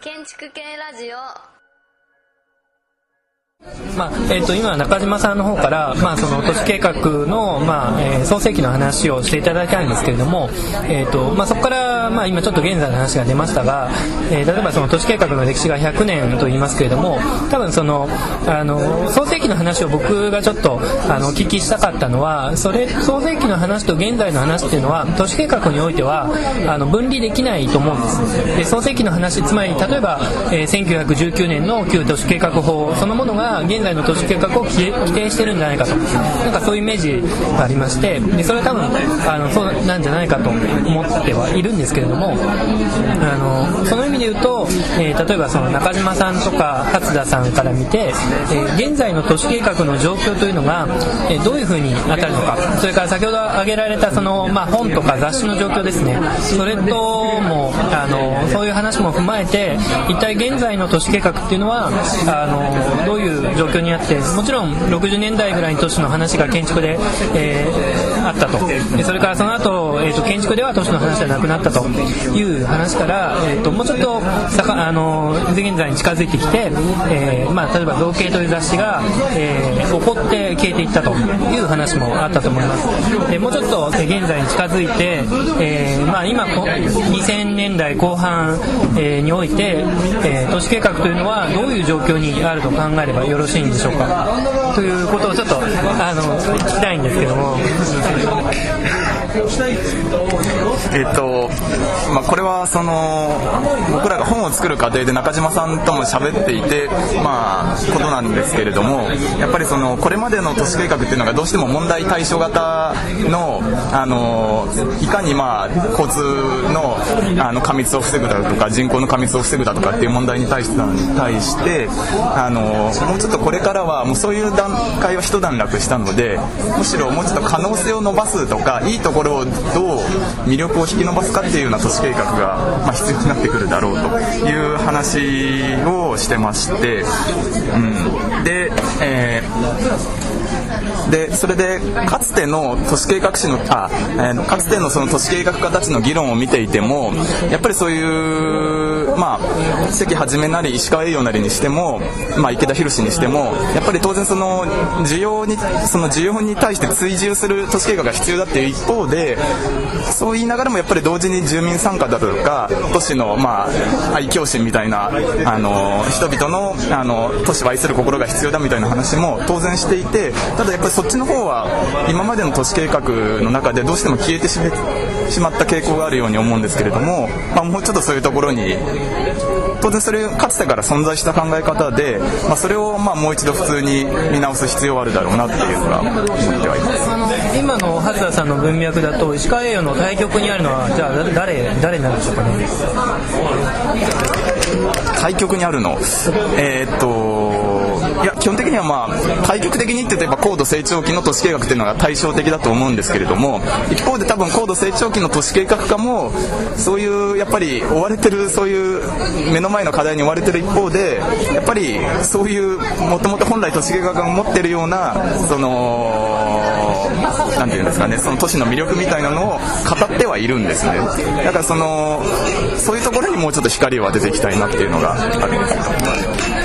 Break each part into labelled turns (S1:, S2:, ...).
S1: 建築系ラジオ。
S2: まあえー、と今中島さんの方から、まあ、その都市計画の、まあえー、創世記の話をしていただいたんですけれども、えーとまあ、そこから、まあ、今ちょっと現在の話が出ましたが、えー、例えばその都市計画の歴史が100年と言いますけれども多分そのあの創世記の話を僕がちょっとあのお聞きしたかったのはそれ創世記の話と現在の話っていうのは都市計画においてはあの分離できないと思うんです。で創世記の話つまり例えば、えー、1919年の旧都市計画法そのものが現在の都市計画を規定してるんじゃないかと。なんかそういうイメージがありましてでそれは多分あのそうなんじゃないかと思ってはいるんですけれどもあのその意味で言うと、えー、例えばその中島さんとか勝田さんから見て、えー、現在の都市計画の状況というのが、えー、どういうふうに当たるのか。それから先ほど挙げられたその、まあ、本とか雑誌の状況ですね。それともあのそういう話も踏まえて一体現在の都市計画っていうのはあのどういう状況にあってもちろん60年代ぐらいの都市の話が建築で、えー、あったと。それからその後、えーと、建築では都市の話じゃなくなったと。いう話から、えーと、もうちょっとあの現在に近づいてきて、えー、まあ、例えば「造形」という雑誌が、えー、起こって消えていったと。いう話もあったと思います。でもうちょっと現在に近づいて、えー、まあ、今2000年代後半、えにおいて、え都市計画というのはどういう状況にあると考えればよろしいんでしょうか。ということをちょっとあの聞きたいんですけども。
S3: えっとまあ、これはその僕らが本を作る過程で中島さんとも喋っていて、まあ、ことなんですけれどもやっぱりそのこれまでの都市計画っていうのがどうしても問題対象型のあのいかに、まあ、交通のあの過密を防ぐだとか人口の過密を防ぐだとかっていう問題に対して対してあのもうちょっとこれからはもうそういう段階は一段落したのでむしろもうちょっと可能性を伸ばすとかいいところをどう魅力を引き伸ばすかっていうような都市計画が、まあ、必要になってくるだろうという話をしてまして、うん、で、えーでそれでかつての都市計画士のあ、えー、かつてのその都市計画家たちの議論を見ていてもやっぱりそういうまあ関はじめなり石川栄養なりにしても、まあ、池田宏にしてもやっぱり当然その需要にその需要に対して追従する都市計画が必要だっていう一方でそう言いながらもやっぱり同時に住民参加だとか都市のまあ愛嬌心みたいなあの人々のあの都市を愛する心が必要だみたいな話も当然していてただやっぱりそっちの方は今までの都市計画の中でどうしても消えてしまった傾向があるように思うんですけれども、まあ、もうちょっとそういうところに当然それかつてから存在した考え方で、まあ、それをまあもう一度普通に見直す必要はあるだろうなっていうのが思ってはいます。
S2: 今の初田さんの文脈だと石川栄養の対局にあるのはじゃあ誰誰なんでしょうかね？
S3: 対局にあるの。えー、っといや基本的にはまあ対極的にって言えば高度成長期の都市計画っていうのが対照的だと思うんですけれども一方で多分高度成長期の都市計画家もそういうやっぱり追われてるそういう目の前の課題に追われてる一方でやっぱりそういうもともと本来都市計画が持ってるようなその何て言うんですかねその都市の魅力みたいなのを語ってはいるんですね。だからそのそういうところにもうちょっと光を当てていきたいなっていうのがあるんです。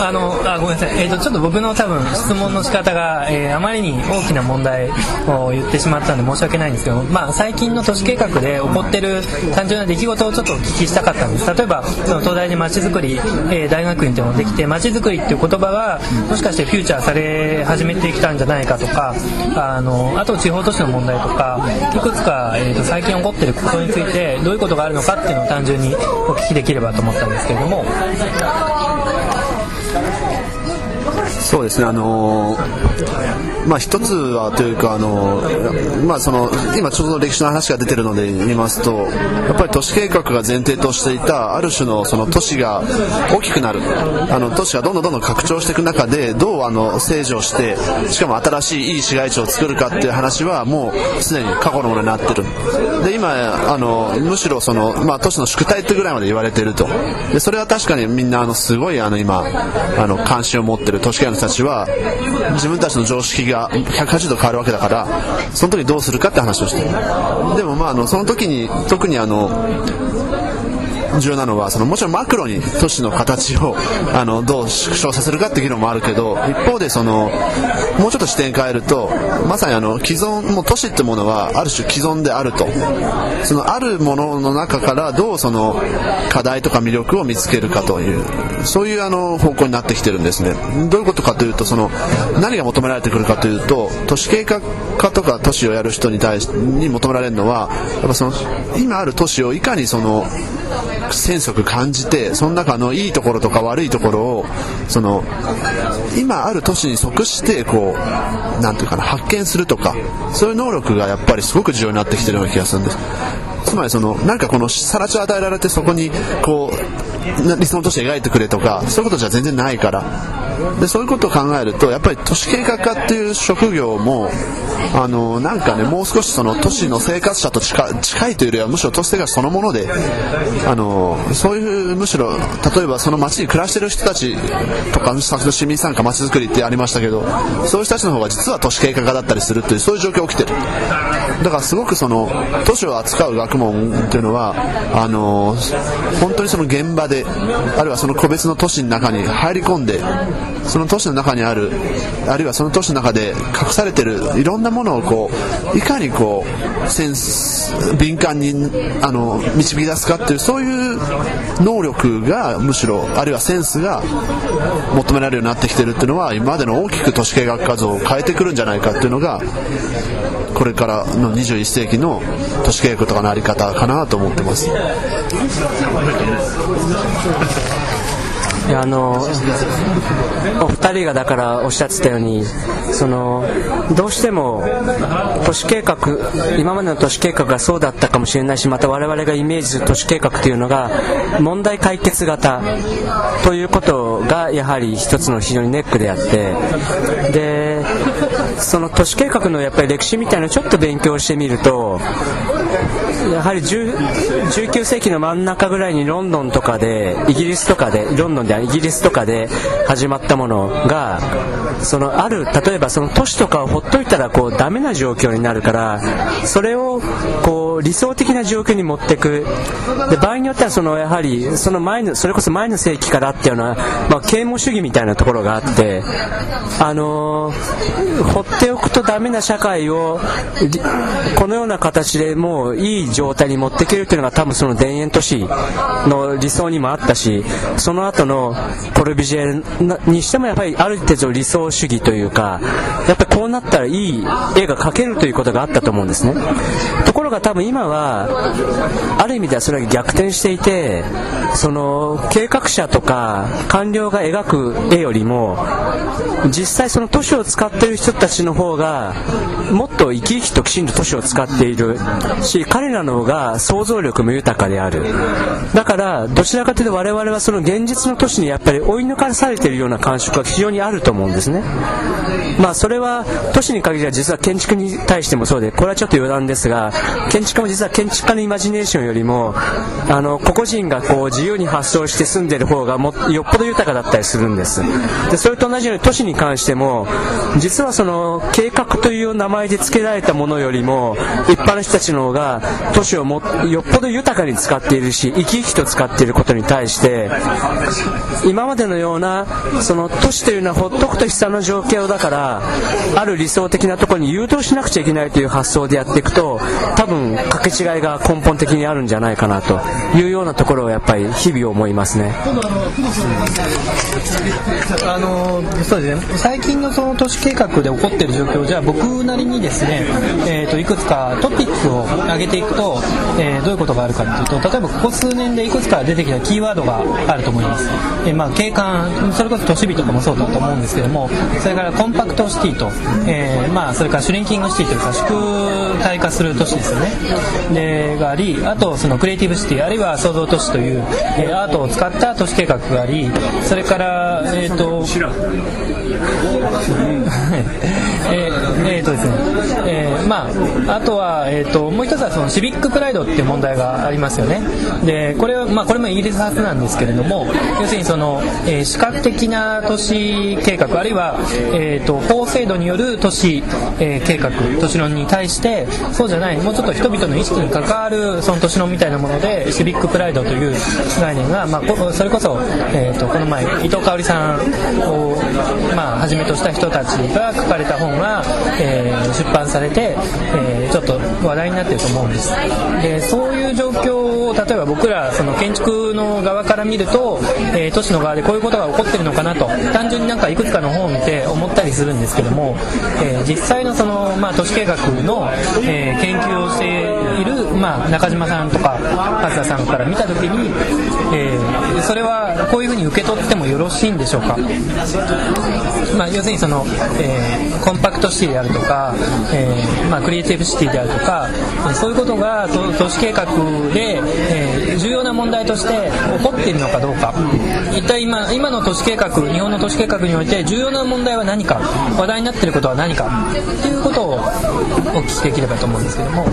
S2: あのあごめんなさい、えーと、ちょっと僕の多分質問の仕方が、えー、あまりに大きな問題を言ってしまったので申し訳ないんですけど、まあ、最近の都市計画で起こってる単純な出来事をちょっとお聞きしたかったんです例えばその東大でまちづくり、えー、大学院っていうのができてまちづくりっていう言葉がもしかしてフューチャーされ始めてきたんじゃないかとかあのあと地方都市の問題とかいくつか、えーと、最近起こってることについてどういうことがあるのかっていうのを単純にお聞きできればと思ったんですけれども。什么时？
S4: そうですね、あの、まあ、一つはというか、あの、まあ、その今ちょうど歴史の話が出てるので見ますとやっぱり都市計画が前提としていたある種のその都市が大きくなる。あの都市がどんどんどんどん拡張していく中でどうあの整備をしてしかも新しいいい市街地を作るかっていう話はもうすでに過去のものになってる。で今あのむしろその、まあ、都市の宿題ってぐらいまで言われていると。でそれは確かにみんなあのすごいあの今あの関心を持ってる都市都市圏の人たちは自分たちの常識が180度変わるわけだからその時どうするかって話をしてでもまああのその時に特にあの重要なのはそのもちろんマクロに都市の形を あのどう縮小させるかっていう議論もあるけど一方でそのもうちょっと視点変えるとまさにあの既存もう都市ってものはある種既存であると。そのあるものの中からどうその課題とか魅力を見つけるかというそういうあの方向になってきてるんですね。どういうことかというとその何が求められてくるかというと都市計画化とか都市をやる人に対しに求められるのはやっぱその今ある都市をいかにその戦速感じてその中のいいところとか悪いところをその今ある都市に即してこう何て言うかな発見するとかそういう能力がやっぱりすごく重要になってきてるような気がするんです。つまりそのなんかこのさら地を与えられてそこにこう理想の都市を描いてくれとかそういうことじゃ全然ないから。でそういうことを考えるとやっぱり都市計画家っていう職業もあのなんかねもう少しその都市の生活者と近いというよりはむしろ都市生活そのものであのそういうむしろ例えばその街に暮らしてる人たちとか先ほど市民参加街づくりってありましたけどそういう人たちの方が実は都市計画家だったりするというそういう状況が起きてる。だからすごくその都市を扱う学問っていうのはあの本当にその現場であるいはその個別の都市の中に入り込んでその都市の中にあるあるいはその都市の中で隠されてるいろんなものをこういかにこうセンス敏感にあの導き出すかっていうそういう能力がむしろあるいはセンスが求められるようになってきてるっていうのは今までの大きく都市計画画像を変えてくるんじゃないかっていうのがこれからの21世紀の都市計画とかのあり方かなと思ってます。
S5: あのお二人がだからおっしゃってたようにそのどうしても都市計画今までの都市計画がそうだったかもしれないしまた我々がイメージする都市計画というのが問題解決型ということがやはり一つの非常にネックであってでその都市計画のやっぱり歴史みたいなのをちょっと勉強してみるとやはり19世紀の真ん中ぐらいにロンドンとかでイギリスとかでロンドンでイギリスとかで始まったものがそのある例えばその都市とかをほっといたらこうダメな状況になるからそれをこう理想的な状況に持っていく。で場合によってはそのやはりその前のそれこそ前の世紀からっていうのは、まあ、啓蒙主義みたいなところがあってあのー、放っておくとダメな社会をこのような形でもういい状態に持っていけるっていうのが多分その田園都市の理想にもあったしその後のコルビジェにしてもやっぱりある程度理想主義というかやっぱりこうなったらいい絵が描けるということがあったと思うんですね。ところが多分今はある意味ではそれが逆転していてその計画者とか官僚が描く絵よりも実際その都市を使っている人たちの方がもっと生き生きときちんと都市を使っているし彼らの方が想像力も豊かである。だからどちらかというと我々はその現実の都市にやっぱり追い抜かされているような感触が非常にあると思うんですね。まあそれは都市に限りは実は建築に対してもそうでこれはちょっと余談ですが建築も実は建築家のイマジネーションよりもあの個々人がこう自由に発想して住んでる方がもよっぽど豊かだったりするんです。でそれと同じように都市に関しても実はその計画という名前で付けられたものよりも一般の人たちの方が都市をもよっぽど豊かに使っているし生き生きと使っていることに対して今までのようなその都市というのはほっとくと悲惨な状況だからある理想的なところに誘導しなくちゃいけないという発想でやっていくと多分掛け違いが根本的にあるんじゃないかなというようなところをやっぱり日々思いますね。
S2: あのそうですね。最近のその都市計画で起こっている状況じゃあ僕なりにですね、えーと、いくつかトピックを上げていくと、えー、どういうことがあるかというと例えばここ数年でいくつか出てきたキーワードがあると思います、えー、まあ、景観それこそ都市美とかもそうだと思うんですけどもそれからコンパクトシティと、えー、まあ、それからシュリンキングシティというか縮体化する都市ですよね。でがありあとそのクリエイティブシティあるいは創造都市という、えアートを使った都市計画がありそれからえっ、と えー、えーとですね、えーまあ、あとは、えーと、もう一つはそのシビックプライドっていう問題がありますよね。でこれは、まあ、これもイギリス発なんですけれども要するにその、えー、視覚的な都市計画あるいは、えーと、法制度による都市、えー、計画都市論に対してそうじゃないもうちょっと人々の意識に関わるその都市論みたいなものでシビックプライドという概念が、まあ、それこそ、えーと、この前伊藤香織さんを、まあ、はじめとした人たちが書かれた本が、えー、出版されて、えー、ちょっと話題になってると思うんです。でそういう状況を例えば僕らその建築の側から見ると、えー、都市の側でこういうことが起こってるのかなと単純になんかいくつかの本を見て思ったりするんですけども、えー、実際のその、まあ、都市計画の、えー、研究を、まあ、中島さんとか勝田さんから見た時に、えー、それはこういうふうに受け取ってもよろしいんでしょうか、まあ、要するにその、えー、コンパクトシティであるとか、えーまあ、クリエイティブシティであるとかそういうことが都市計画で、え、重要な問題として起こっているのかどうか。一体今今の都市計画日本の都市計画において重要な問題は何か？話題になっていることは何か？っていうことをお聞きできればと思うんですけども。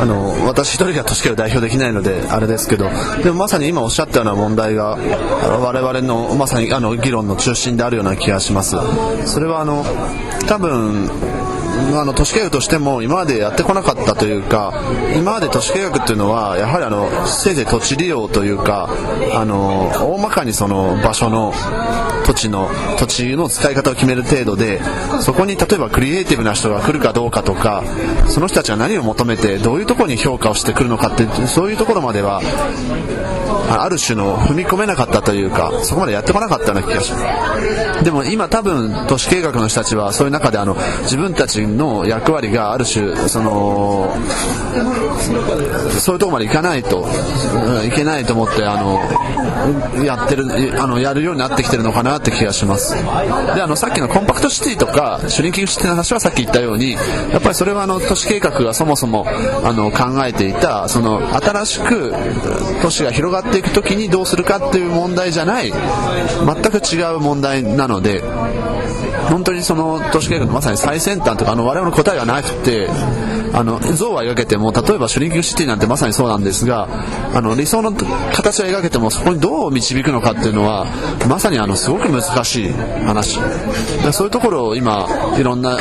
S4: あの私一人が都市計を代表できないのであれですけどでもまさに今おっしゃったような問題が我々のまさにあの議論の中心であるような気がしますそれはあの多分あの都市計画としても今までやってこなかったというか今まで都市計画っていうのはやはりあのせいぜい土地利用というかあの大まかにその場所の土地の土地の使い方を決める程度でそこに例えばクリエイティブな人が来るかどうかとかその人たちが何を求めてどういうところに評価をしてくるのかってそういうところまではある種の踏み込めなかったというかそこまでやってこなかったような気がします。でも今多分都市計画の人たちはそういう中であの自分たちの役割がある種そのそういうとこまでいかないといけないと思ってあのやってるあのやるようになってきてるのかなって気がします。であのさっきのコンパクトシティとかシュリンキングシティの話はさっき言ったようにやっぱりそれはあの都市計画がそもそもあの考えていたその新しく都市が広がっていく時にどうするかっていう問題じゃない。全く違う問題なので。本当にその都市計画のまさに最先端とかあの我々の答えがなくてあの像は描けても例えばシュリンキングシティなんてまさにそうなんですがあの理想の形は描けてもそこにどう導くのかっていうのはまさにあのすごく難しい話そういうところを今いろんな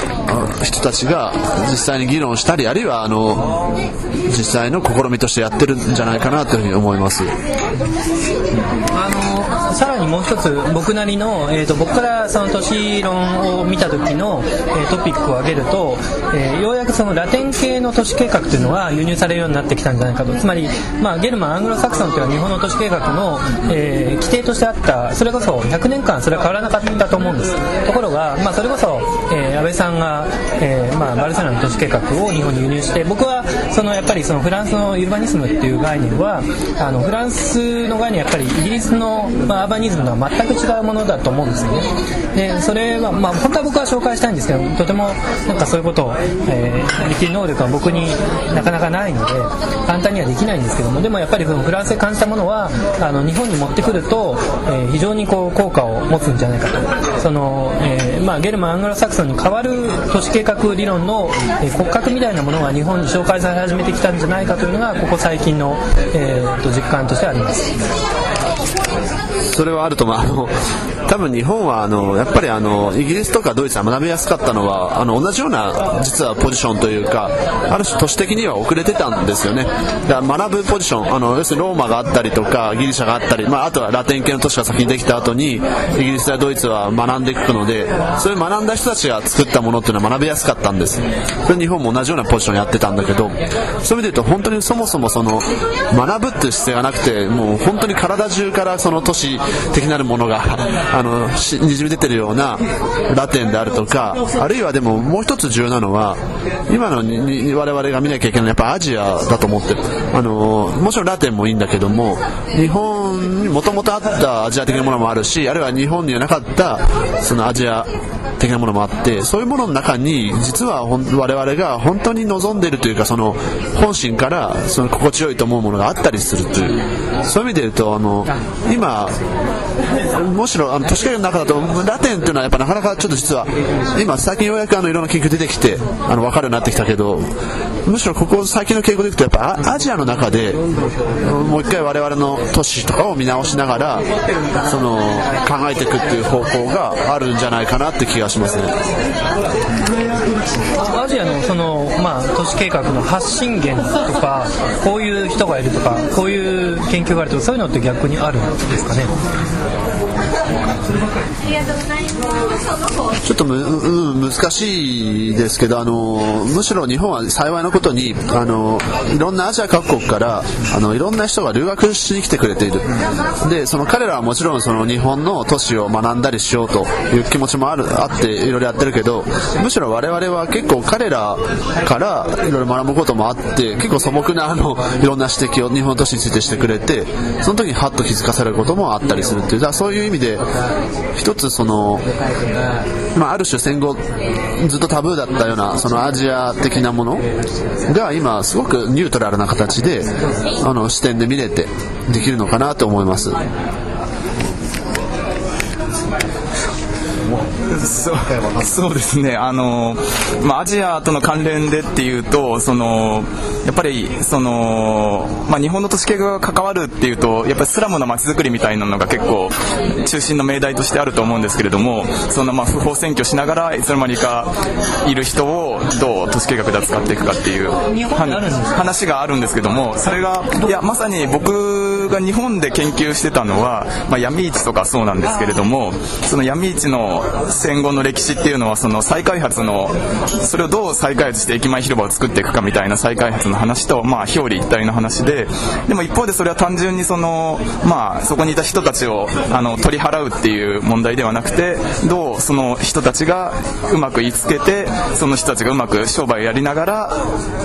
S4: 人たちが実際に議論したりあるいはあの実際の試みとしてやってるんじゃないかなというふうに思います。
S2: さらにもう一つ僕なりの、えーと、僕からその都市論を見た時の、えー、トピックを挙げると、えー、ようやくそのラテン系の都市計画というのが輸入されるようになってきたんじゃないかと。つまり、まあ、ゲルマンアングロサクソンというのは日本の都市計画の、えー、規定としてあったそれこそ100年間それは変わらなかったと思うんです。ところが、まあ、それこそ、えー、安倍さんが、えーまあ、バルセロナの都市計画を日本に輸入して僕はそのやっぱりそのフランスのユーバニスムっていう概念はあのフランスの概念やっぱりイギリスの、まあ、ーバニズムとは全く違うものだと思うんですよねでそれは、まあ、本当は僕は紹介したいんですけどとてもなんかそういうことを、えー、できる能力は僕になかなかないので簡単にはできないんですけどもでもやっぱりフランスで感じたものはあの日本に持ってくると、えー、非常にこう効果を持つんじゃないかとその、えーまあ、ゲルマン・アングロサクソンに代わる都市計画理論の、え、骨格みたいなものが日本に紹介され始めてきたんじゃないかというのがここ最近の、えー、と実感としてあります。
S4: それはあると思う。あの多分日本はあのやっぱりあのイギリスとかドイツは学びやすかったのはあの同じような実はポジションというかある種都市的には遅れてたんですよね。だから学ぶポジションあの要するにローマがあったりとかギリシャがあったり、まあ、あとはラテン系の都市が先にできた後にイギリスやドイツは学んでいくのでそういう学んだ人たちが作ったものっていうのは学びやすかったんです。それ日本も同じようなポジションやってたんだけどそういう意味で言うと本当にそもそもその学ぶっていう姿勢がなくてもう本当に体中からその都市的なるものが あのにじみ出てるようなラテンであるとかあるいはでももう一つ重要なのは今のに我々が見なきゃいけないのはやっぱアジアだと思ってる。あのもちろんラテンもいいんだけども日本にもともとあったアジア的なものもあるしあるいは日本にはなかったそのアジア的なものもあってそういうものの中に実は我々が本当に望んでいるというかその本心からその心地よいと思うものがあったりするという。そういう意味で言うとあの今今むしろあの都市計画の中だとラテンっていうのはやっぱなかなかちょっと実は今最近ようやくあのいろんな研究出てきてあの分かるようになってきたけどむしろここ最近の傾向でいくとやっぱアジアの中でもう一回我々の都市とかを見直しながらその考えていくっていう方向があるんじゃないかなって気がしますね。
S2: アジアのその、まあ、都市計画の発信源とかこういう人がいるとかこういう研究があるとかそういうのって逆にあるんですですかね。
S4: ちょっとむ、うん、難しいですけどあのむしろ日本は幸いなことにあのいろんなアジア各国からあのいろんな人が留学しに来てくれている。でその彼らはもちろんその日本の都市を学んだりしようという気持ちもあるあっていろいろやってるけどむしろ我々は結構彼らからいろいろ学ぶこともあって結構素朴なあのいろんな指摘を日本都市についてしてくれてその時にハッと気づかされることもあったりするっていうだそういう意味で一つその、まあ、ある種戦後ずっとタブーだったようなそのアジア的なものが今すごくニュートラルな形であの視点で見れてできるのかなと思います。
S3: そうそうですね。あの、まあ、アジアとの関連でっていうとそのやっぱりその、まあ、日本の都市計画が関わるっていうとやっぱりスラムの街づくりみたいなのが結構中心の命題としてあると思うんですけれどもそのまあ不法占拠しながらいつの間にかいる人をどう都市計画で扱っていくかっていう話があるんですけどもそれがいやまさに僕が日本で研究してたのは、まあ、闇市とかそうなんですけれどもその闇市の戦後の歴史っていうのはその再開発のそれをどう再開発して駅前広場を作っていくかみたいな再開発の話と、まあ、表裏一体の話ででも一方でそれは単純にその、まあ、そこにいた人たちをあの取り払うっていう問題ではなくてどうその人たちがうまく言いつけてその人たちがうまく商売をやりながら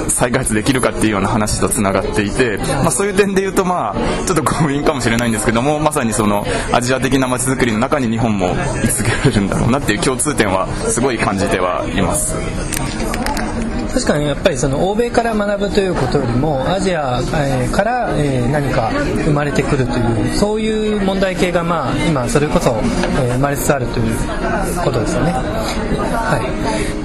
S3: 再開発できるかっていうような話とつながっていて、まあ、そういう点で言うとまあちょっと強引かもしれないんですけどもまさにそのアジア的な街づくりの中に日本も居続けられるんだろうなっていう共通点はすごい感じてはいます。
S2: 確かにやっぱりその欧米から学ぶということよりもアジアからえ何か生まれてくるというそういう問題系がまあ今それこそえ生まれつつあるということですよね。は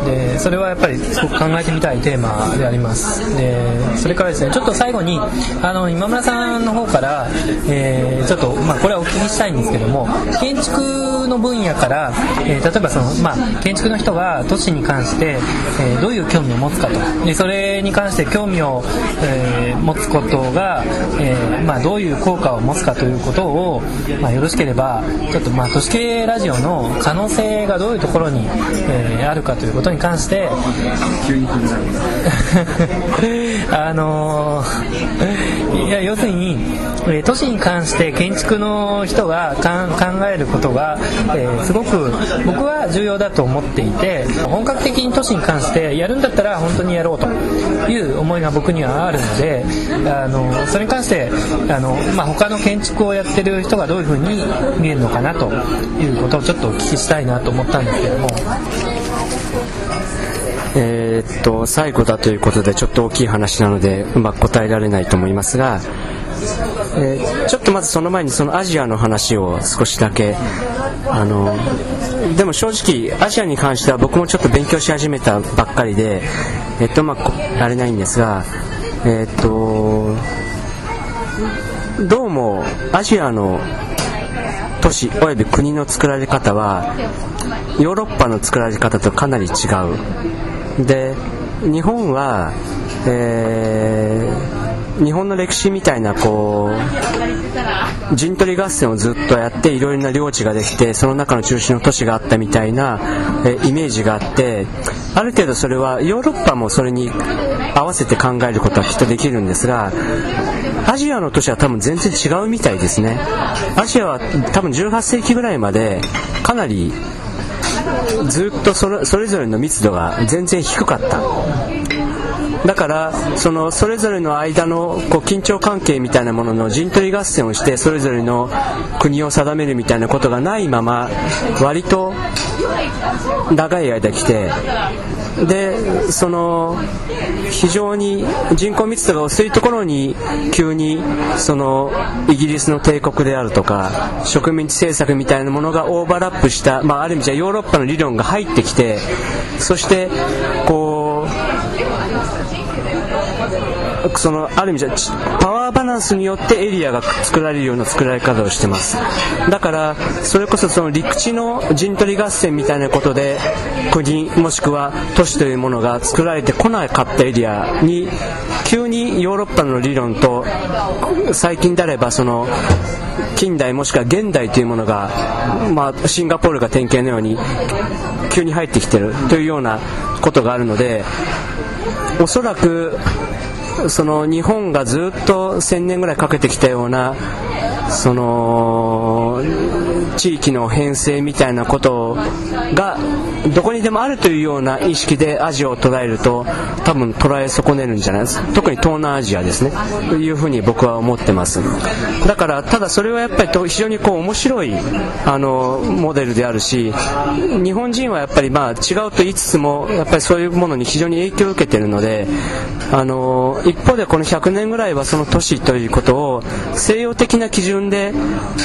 S2: い。でそれはやっぱりすごく考えてみたいテーマであります。でそれからですねちょっと最後にあの今村さんの方から、えーちょっとまあこれはお聞きしたいんですけども建築の分野から、えー例えばそのまあ建築の人が都市に関して、えーどういう興味を持つかと。でそれに関して興味を、えー持つことが、えーまあ、どういう効果を持つかということを、まあ、よろしければちょっとまあ都市系ラジオの可能性がどういうところに、えーあるかということに関して あのいや要するに、えー都市に関して建築の人が考えることが、えーすごく僕は重要だと思っていて本格的に都市に関してやるんだったら本当にやろうという思いが僕にはあるのであのそれに関してあの、まあ、他の建築をやってる人がどういうふうに見えるのかなということをちょっとお聞きしたいなと思ったんですけども。
S5: えっと最後だということでちょっと大きい話なのでうまく答えられないと思いますが、えーちょっとまずその前にそのアジアの話を少しだけあのでも正直アジアに関しては僕もちょっと勉強し始めたばっかりでえっとまあこあれないんですがえっとどうもアジアの都市および国の作られ方はヨーロッパの作られ方とかなり違う。で日本は、えー日本の歴史みたいなこう陣取り合戦をずっとやっていろいろな領地ができてその中の中心の都市があったみたいな、えイメージがあってある程度それはヨーロッパもそれに合わせて考えることはきっとできるんですがアジアの都市は多分全然違うみたいですね。アジアは多分18世紀ぐらいまでかなりずっとそれぞれの密度が全然低かった。だからそのそれぞれの間のこう緊張関係みたいなものの陣取り合戦をしてそれぞれの国を定めるみたいなことがないまま割と長い間来てでその非常に人口密度が薄いところに急にそのイギリスの帝国であるとか植民地政策みたいなものがオーバーラップした、まあ、ある意味じゃヨーロッパの理論が入ってきてそしてこうそのある意味じゃパワーバランスによってエリアが作られるような作られ方をしてます。だからそれこそその陸地の陣取り合戦みたいなことで国もしくは都市というものが作られてこなかったエリアに急にヨーロッパの理論と最近であればその近代もしくは現代というものが、まあ、シンガポールが典型のように急に入ってきてるというようなことがあるのでおそらくその日本がずっと1000年ぐらいかけてきたようなその地域の編成みたいなことがどこにでもあるというような意識でアジアを捉えると多分捉え損ねるんじゃないですか。特に東南アジアですね。というふうに僕は思ってます。だからただそれはやっぱり非常にこう面白いあのモデルであるし日本人はやっぱりまあ違うと言いつつもやっぱりそういうものに非常に影響を受けているのであの一方でこの100年ぐらいはその都市ということを西洋的な基準で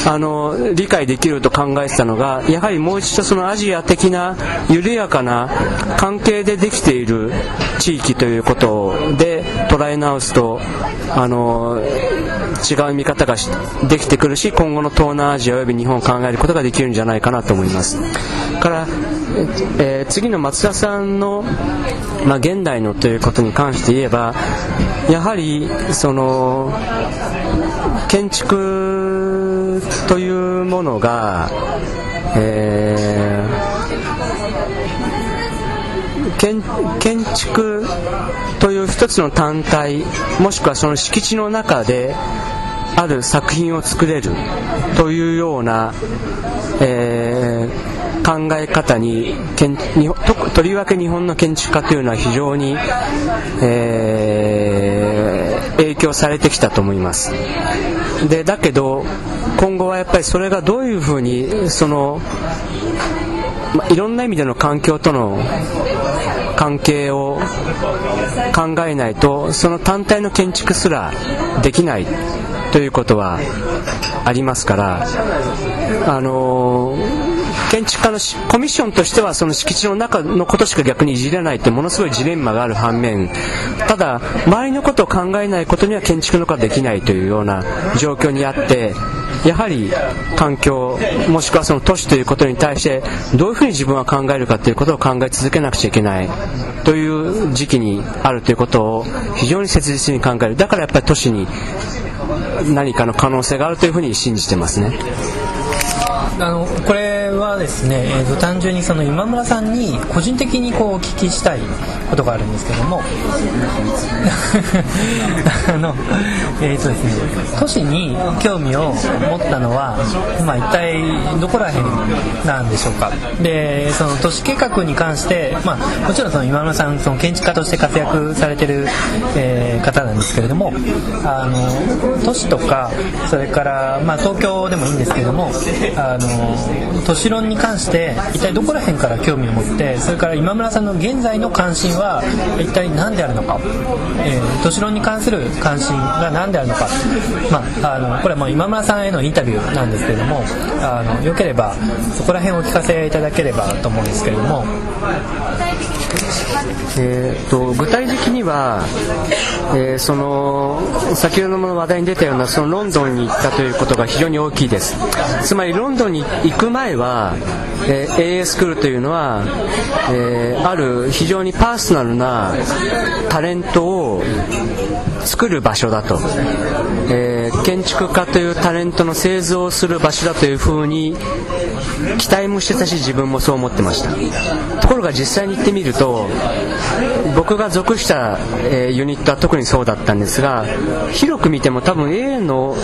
S5: あの理解できると考えてたのがやはりもう一度そのアジア的な緩やかな関係でできている地域ということで捉え直すとあの違う見方ができてくるし今後の東南アジアおよび日本を考えることができるんじゃないかなと思います。から、えー次の松田さんの、まあ、現代のということに関して言えばやはりその建築というものが、えー建築という一つの単体もしくはその敷地の中である作品を作れるというような、えー考え方にととりわけ日本の建築家というのは非常に、えー影響されてきたと思います。でだけど今後はやっぱりそれがどういうふうにその、まいろんな意味での環境との関係を考えないとその単体の建築すらできないということはありますからあの建築家のコミッションとしてはその敷地の中のことしか逆にいじれないってものすごいジレンマがある反面ただ周りのことを考えないことには建築のことはできないというような状況にあってやはり環境もしくはその都市ということに対してどういうふうに自分は考えるかということを考え続けなくちゃいけないという時期にあるということを非常に切実に考えるだからやっぱり都市に何かの可能性があるというふうに信じてますね。
S2: あのこれはですね、えーと単純にその今村さんに個人的にこうお聞きしたいことがあるんですけども。あのえーとですね都市に興味を持ったのは、まあ、一体どこら辺なんでしょうか。でその都市計画に関して、まあ、もちろんその今村さんその建築家として活躍されてる、えー方なんですけれどもあの都市とかそれから、まあ、東京でもいいんですけれどもあの都市論に関して一体どこら辺から興味を持ってそれから今村さんの現在の関心はは一体何であるのか、えー都市論に関する関心が何であるのか、まあ、あのこれはもう今村さんへのインタビューなんですけれどもあのよければそこら辺をお聞かせいただければと思うんですけれども。
S5: えー、と具体的には、えーその先ほども話題に出たようなそのロンドンに行ったということが非常に大きいです。つまりロンドンに行く前は、えー AA スクールというのは、えーある非常にパーソナルなタレントを作る場所だと、えー建築家というタレントの製造をする場所だというふうに期待もしてたし自分もそう思ってました。ところが実際に行ってみると僕が属した、えーユニットは特にそうだったんですが広く見ても多分 A の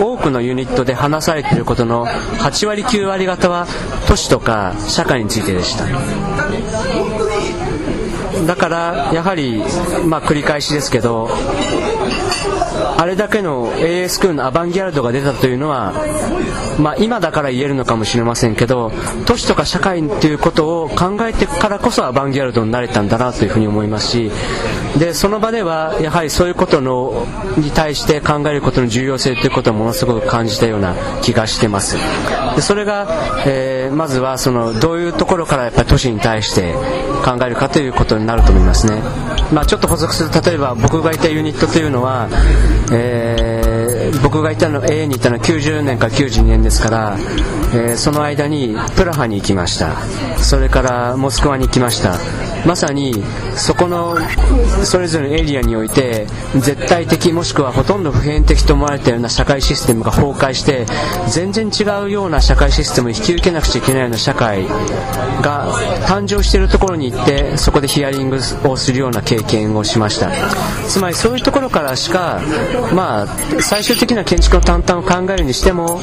S5: 多くのユニットで話されていることの8割9割方は都市とか社会についてでした。だからやはり、まあ、繰り返しですけどあれだけの AA スクールのアバンギャルドが出たというのはまあ、今だから言えるのかもしれませんけど都市とか社会っていうことを考えてからこそアバンギャルドになれたんだなというふうに思いますしでその場ではやはりそういうことのに対して考えることの重要性ということをものすごく感じたような気がしてます。でそれが、えーまずはそのどういうところからやっぱり都市に対して考えるかということになると思いますね、まあ、ちょっと補足する例えば僕がいたユニットというのは、えー僕がいたの A にいたのは90年から92年ですから、えーその間にプラハに行きました。それからモスクワに行きました。まさにそこのそれぞれのエリアにおいて絶対的もしくはほとんど普遍的と思われたような社会システムが崩壊して全然違うような社会システムを引き受けなくちゃいけないような社会が誕生しているところに行ってそこでヒアリングをするような経験をしました。つまりそういうところからしかまあ最終的な建築の淡々を考えるにしても、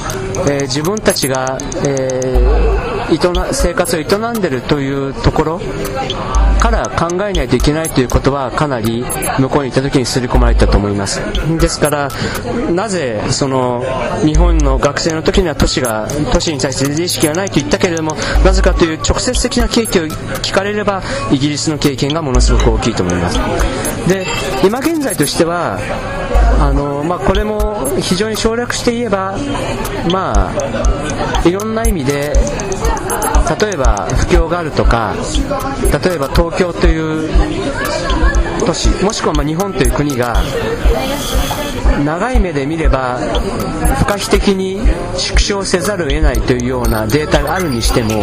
S5: えー自分たちが、えー営生活を営んでるというところから考えないといけないということはかなり向こうに行った時に刷り込まれたと思います。ですからなぜその日本の学生の時には都市が都市に対して意識がないと言ったけれどもなぜかという直接的な経験を聞かれればイギリスの経験がものすごく大きいと思います。で今現在としてはあのまあ、これも非常に省略して言えば、まあ、いろんな意味で例えば不況があるとか例えば東京という都市もしくはま日本という国が長い目で見れば不可避的に縮小せざるを得ないというようなデータがあるにしても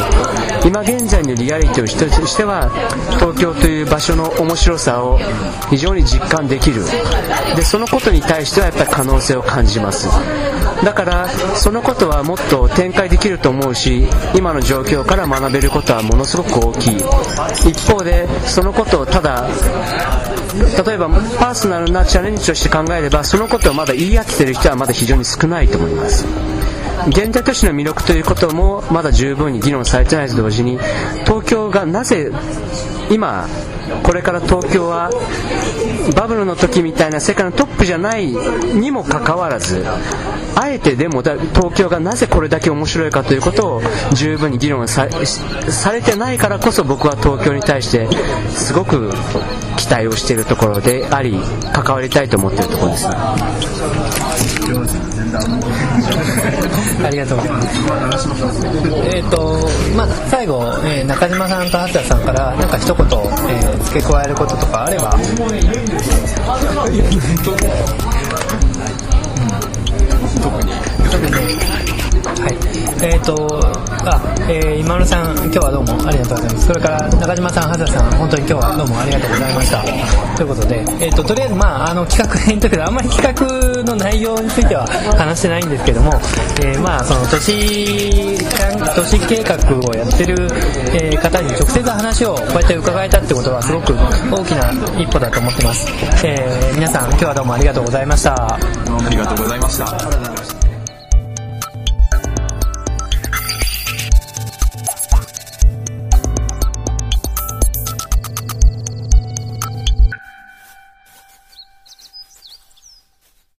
S5: 今現在のリアリティとしては東京という場所の面白さを非常に実感できる。でそのことに対してはやっぱり可能性を感じます。だからそのことはもっと展開できると思うし今の状況から学べることはものすごく大きい。一方でそのことをただ例えばパーソナルなチャレンジとして考えればそのことをまだ言い当ててる人はまだ非常に少ないと思います。現代都市の魅力ということもまだ十分に議論されてないと同時に東京がなぜ今これから東京はバブルの時みたいな世界のトップじゃないにもかかわらずあえてでも東京がなぜこれだけ面白いかということを十分に議論さされてないからこそ僕は東京に対してすごく期待をしているところであり関わりたいと思っているところです。
S2: ありがとうございます。えっ、と、まあ、最後、えー中島さんと橋田さんから、なんか一言、えー付け加えることとかあれば。はい。えっ、と、あ、えー今村さん、今日はどうもありがとうございます。それから中島さん、橋田さん、本当に今日はどうもありがとうございました。ということで、えっ、と、とりあえず、まあ、あの、企画編というけど、あんまり企画の内容については話してないんですけども、えーまあ、その都市、都市計画をやってる、えー方に直接話をこうやって伺えたってことは、すごく大きな一歩だと思ってます。えー皆さん、今日はどうもありがとうございました。
S3: ありがとうございました